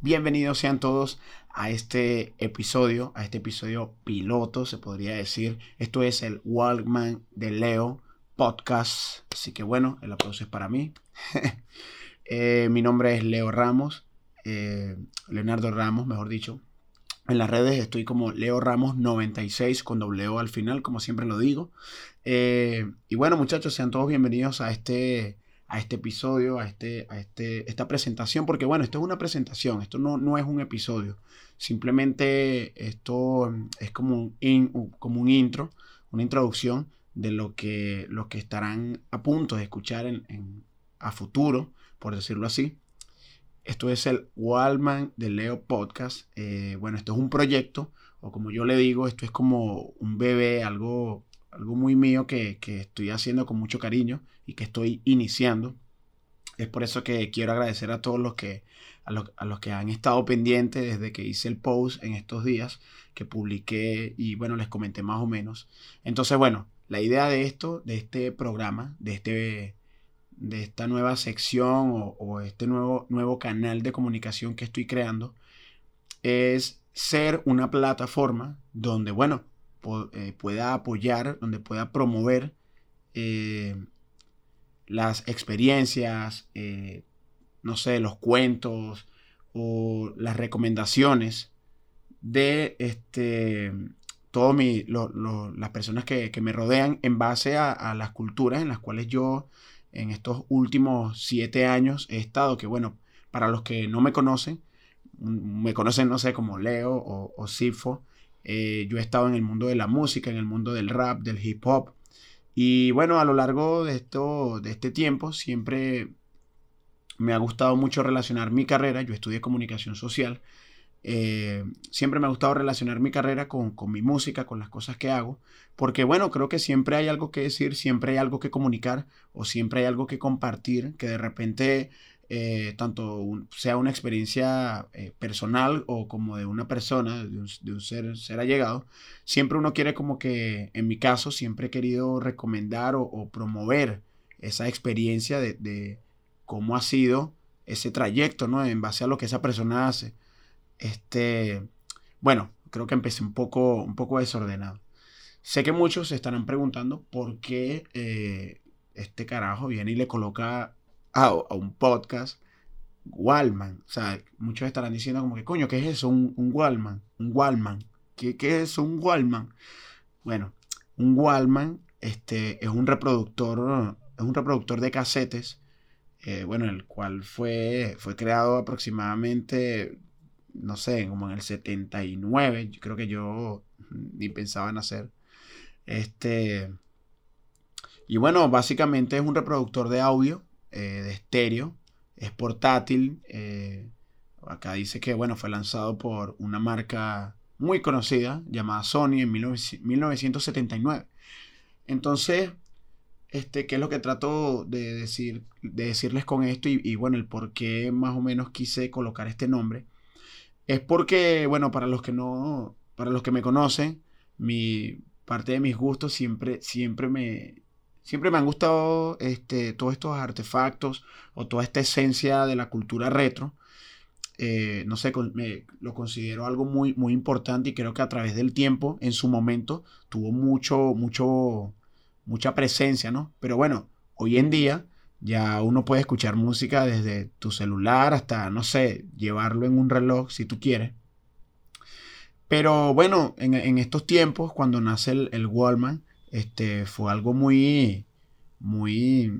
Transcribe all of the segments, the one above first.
Bienvenidos sean todos a este episodio, a este episodio piloto, se podría decir. Esto es el Walkman de Leo podcast. Así que bueno, el aplauso es para mí. Eh, mi nombre es Leo Ramos, eh, Leonardo Ramos, mejor dicho. En las redes estoy como Leo Ramos 96 con doble al final, como siempre lo digo. Eh, y bueno, muchachos, sean todos bienvenidos a este a este episodio, a, este, a este, esta presentación, porque bueno, esto es una presentación, esto no, no es un episodio, simplemente esto es como un, como un intro, una introducción de lo que, lo que estarán a punto de escuchar en, a futuro, por decirlo así. Esto es el Wallman de Leo Podcast. Eh, bueno, esto es un proyecto, o como yo le digo, esto es como un bebé, algo algo muy mío que, estoy haciendo con mucho cariño y que estoy iniciando. Es por eso que quiero agradecer a todos los que, a los, que han estado pendientes desde que hice el post en estos días, que publiqué y bueno, les comenté más o menos. Entonces, bueno, la idea de esto, de este programa, de, este, de esta nueva sección o, o este nuevo, nuevo canal de comunicación que estoy creando, es ser una plataforma donde, bueno, eh, pueda apoyar, donde pueda promover eh, las experiencias, eh, no sé, los cuentos o las recomendaciones de este, todas las personas que, me rodean en base a, las culturas en las cuales yo en estos últimos siete años he estado, que bueno, para los que no me conocen, me conocen, no sé, como Leo o, o Sifo, eh, yo he estado en el mundo de la música, en el mundo del rap, del hip hop. Y bueno, a lo largo de, esto, de este tiempo siempre me ha gustado mucho relacionar mi carrera. Yo estudié comunicación social. Eh, siempre me ha gustado relacionar mi carrera con, con, mi música, con las cosas que hago, porque bueno, creo que siempre hay algo que decir, siempre hay algo que comunicar o siempre hay algo que compartir que de repente eh, tanto sea una experiencia eh, personal o como de una persona, de un, ser, ser, allegado, siempre uno quiere como que, en mi caso, siempre he querido recomendar o, promover esa experiencia de, cómo ha sido ese trayecto, ¿no? En base a lo que esa persona hace. Este, bueno, creo que empecé un poco, un poco desordenado. Sé que muchos se estarán preguntando por qué eh, este carajo viene y le coloca a, un podcast, Wallman. O sea, muchos estarán diciendo como que, coño, ¿qué es eso? Un, un Wallman. Un Wallman. ¿Qué, ¿Qué, es un Wallman? Bueno, un Wallman este, es un reproductor, es un reproductor de casetes, eh, bueno, el cual fue, fue creado aproximadamente, no sé, como en el 79. Yo creo que yo ni pensaba en hacer. Este. Y bueno, básicamente es un reproductor de audio eh, de estéreo, es portátil. Eh, acá dice que bueno, fue lanzado por una marca muy conocida llamada Sony en 1979. Entonces, este, ¿qué es lo que trato de, decir, de decirles con esto? Y, bueno, el por qué más o menos quise colocar este nombre. Es porque, bueno, para los que no, para los que me conocen, mi parte de mis gustos siempre, siempre me, Siempre me han gustado este, todos estos artefactos o toda esta esencia de la cultura retro. Eh, no sé, me, lo considero algo muy, muy importante y creo que a través del tiempo, en su momento, tuvo mucho, mucho, mucha presencia, ¿no? Pero bueno, hoy en día ya uno puede escuchar música desde tu celular hasta, no sé, llevarlo en un reloj si tú quieres. Pero bueno, en, estos tiempos, cuando nace el, el Wallman, este, fue algo muy, muy,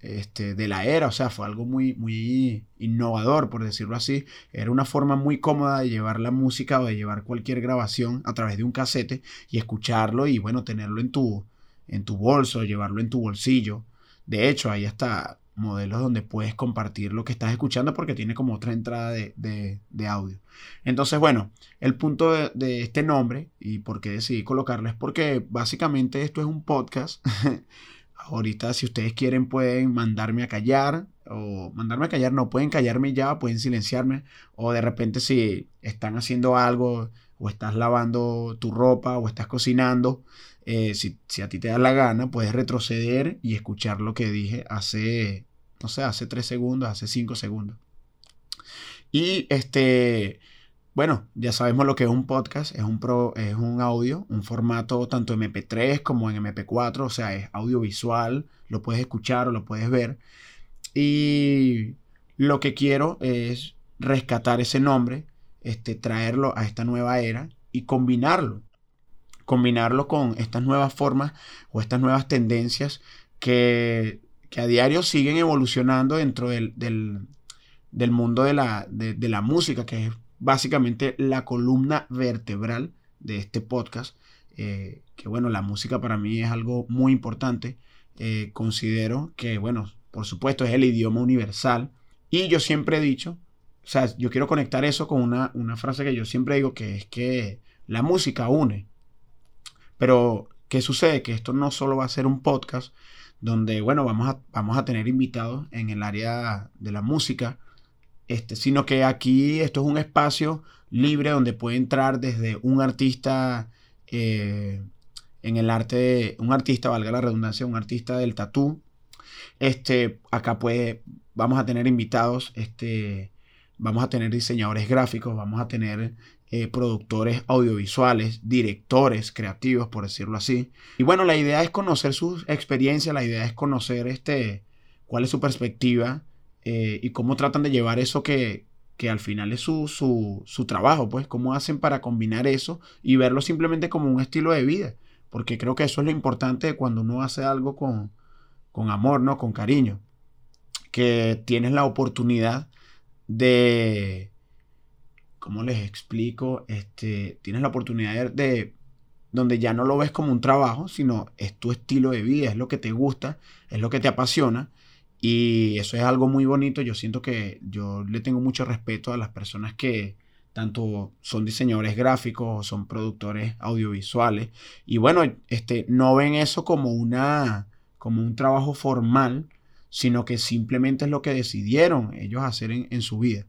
este, de la era, o sea, fue algo muy, muy innovador, por decirlo así. Era una forma muy cómoda de llevar la música o de llevar cualquier grabación a través de un casete y escucharlo y, bueno, tenerlo en tu, en tu bolso, llevarlo en tu bolsillo. De hecho, hay hasta modelos donde puedes compartir lo que estás escuchando porque tiene como otra entrada de, audio. Entonces, bueno, el punto de, este nombre y por qué decidí colocarlo es porque básicamente esto es un podcast. Ahorita si ustedes quieren pueden mandarme a callar o mandarme a callar, no pueden callarme ya, pueden silenciarme o de repente si están haciendo algo o estás lavando tu ropa o estás cocinando, eh, si, a ti te da la gana, puedes retroceder y escuchar lo que dije hace, no sé, hace 3 segundos, hace 5 segundos. Y este, bueno, ya sabemos lo que es un podcast, es un, pro, es un audio, un formato tanto MP3 como en MP4, o sea, es audiovisual, lo puedes escuchar o lo puedes ver. Y lo que quiero es rescatar ese nombre, este, traerlo a esta nueva era y combinarlo. Combinarlo con estas nuevas formas o estas nuevas tendencias que, a diario siguen evolucionando dentro del, mundo de la, de la música, que es básicamente la columna vertebral de este podcast. Eh, que bueno, la música para mí es algo muy importante. Eh, considero que, bueno, por supuesto es el idioma universal. Y yo siempre he dicho, o sea, yo quiero conectar eso con una, una frase que yo siempre digo, que es que la música une. Pero, ¿qué sucede? Que esto no solo va a ser un podcast donde, bueno, vamos a, vamos a tener invitados en el área de la música, este, sino que aquí esto es un espacio libre donde puede entrar desde un artista eh, en el arte, un artista, valga la redundancia, un artista del tatú. Este, acá puede, vamos a tener invitados, este, vamos a tener diseñadores gráficos, vamos a tener eh, productores audiovisuales, directores creativos, por decirlo así. Y bueno, la idea es conocer sus experiencias, la idea es conocer este, cuál es su perspectiva eh, y cómo tratan de llevar eso que, al final es su, su, trabajo, pues, cómo hacen para combinar eso y verlo simplemente como un estilo de vida, porque creo que eso es lo importante cuando uno hace algo con, con amor, ¿no? Con cariño, que tienes la oportunidad de, ¿cómo les explico? Este, tienes la oportunidad de, donde ya no lo ves como un trabajo, sino es tu estilo de vida, es lo que te gusta, es lo que te apasiona y eso es algo muy bonito. Yo siento que yo le tengo mucho respeto a las personas que tanto son diseñadores gráficos son productores audiovisuales. Y bueno, este, no ven eso como, una, como un trabajo formal, sino que simplemente es lo que decidieron ellos hacer en, su vida.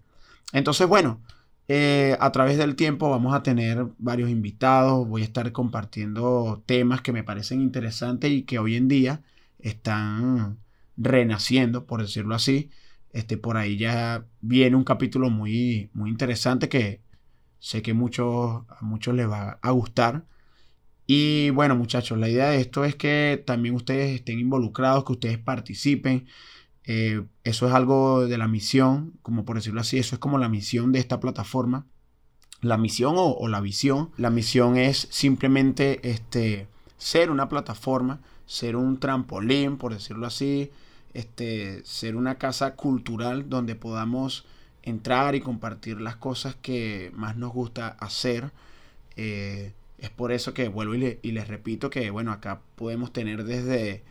Entonces, bueno, eh, a través del tiempo vamos a tener varios invitados, voy a estar compartiendo temas que me parecen interesantes y que hoy en día están renaciendo, por decirlo así. Este, por ahí ya viene un capítulo muy, muy interesante que sé que muchos, a muchos les va a gustar. Y bueno, muchachos, la idea de esto es que también ustedes estén involucrados, que ustedes participen. Eh, eso es algo de la misión, como por decirlo así, eso es como la misión de esta plataforma. La misión o, la visión. La misión es simplemente este, ser una plataforma, ser un trampolín, por decirlo así, este, ser una casa cultural donde podamos entrar y compartir las cosas que más nos gusta hacer. Eh, es por eso que vuelvo y, les repito que, bueno, acá podemos tener desde,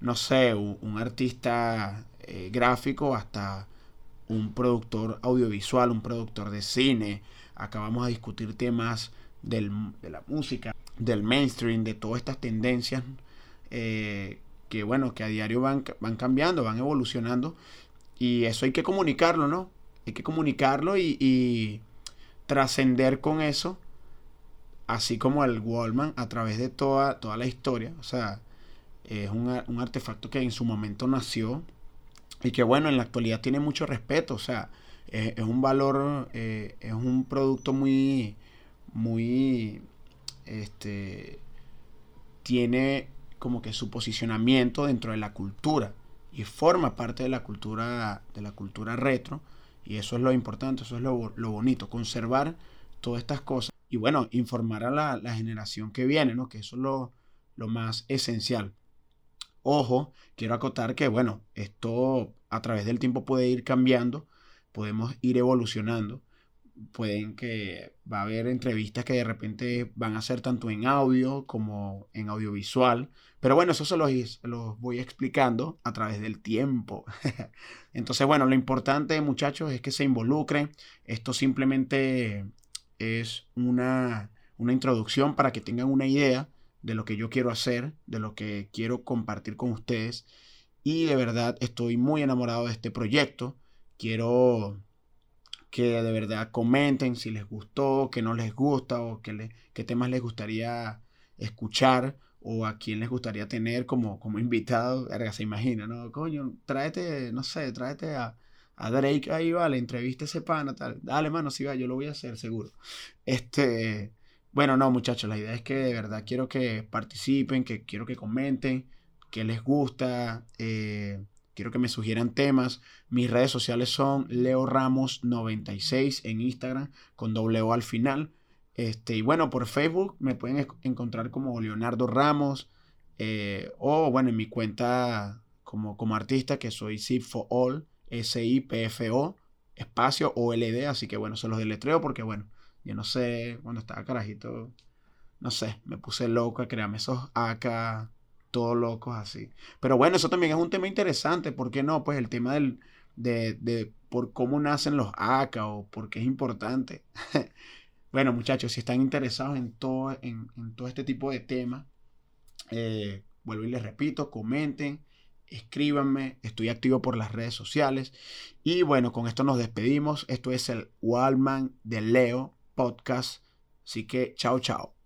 no sé, un, artista eh, gráfico hasta un productor audiovisual, un productor de cine. Acá vamos a discutir temas de la música, del mainstream, de todas estas tendencias eh, que bueno, que a diario van, van cambiando, van evolucionando. Y eso hay que comunicarlo, ¿no? Hay que comunicarlo y, trascender con eso, así como el Wallman a través de toda, toda la historia. O sea, es un, artefacto que en su momento nació y que bueno, en la actualidad tiene mucho respeto. O sea, es, un valor, eh, es un producto muy, muy, este, tiene como que su posicionamiento dentro de la cultura y forma parte de la cultura de la cultura retro y eso es lo importante, eso es lo, bonito, conservar todas estas cosas y bueno, informar a la, generación que viene, ¿no? que eso es lo, más esencial. Ojo, quiero acotar que bueno, esto a través del tiempo puede ir cambiando, podemos ir evolucionando pueden que va a haber entrevistas que de repente van a ser tanto en audio como en audiovisual. Pero bueno, eso se los, los voy explicando a través del tiempo. Entonces, bueno, lo importante, muchachos, es que se involucren. Esto simplemente es una, una introducción para que tengan una idea de lo que yo quiero hacer, de lo que quiero compartir con ustedes. Y de verdad estoy muy enamorado de este proyecto. Quiero que de verdad comenten si les gustó, que no les gusta o qué temas les gustaría escuchar o a quién les gustaría tener como, como invitado. Verga, se imagina, ¿no? Coño, tráete, no sé, tráete a, a Drake ahí, vale, entrevista ese pana, tal. Dale, mano, sí va, yo lo voy a hacer, seguro. Este, bueno, no, muchachos, la idea es que de verdad quiero que participen, que quiero que comenten, que les gusta, eh, quiero que me sugieran temas. Mis redes sociales son Leo Ramos96 en Instagram, con doble O al final. Este, y bueno, por Facebook me pueden encontrar como Leonardo Ramos, eh, o bueno, en mi cuenta como, como artista, que soy Zip for All. S-I-P-F-O, espacio así que bueno, se los deletreo porque bueno, yo no sé, cuando estaba carajito, no sé, me puse loco a crearme esos AK, todos locos así. Pero bueno, eso también es un tema interesante, ¿por qué no? Pues el tema del, de, de por cómo nacen los AK o por qué es importante. bueno, muchachos, si están interesados en todo, en, todo este tipo de temas, eh, vuelvo y les repito, comenten escríbanme, estoy activo por las redes sociales. Y bueno, con esto nos despedimos. Esto es el Wallman de Leo podcast. Así que chao, chao.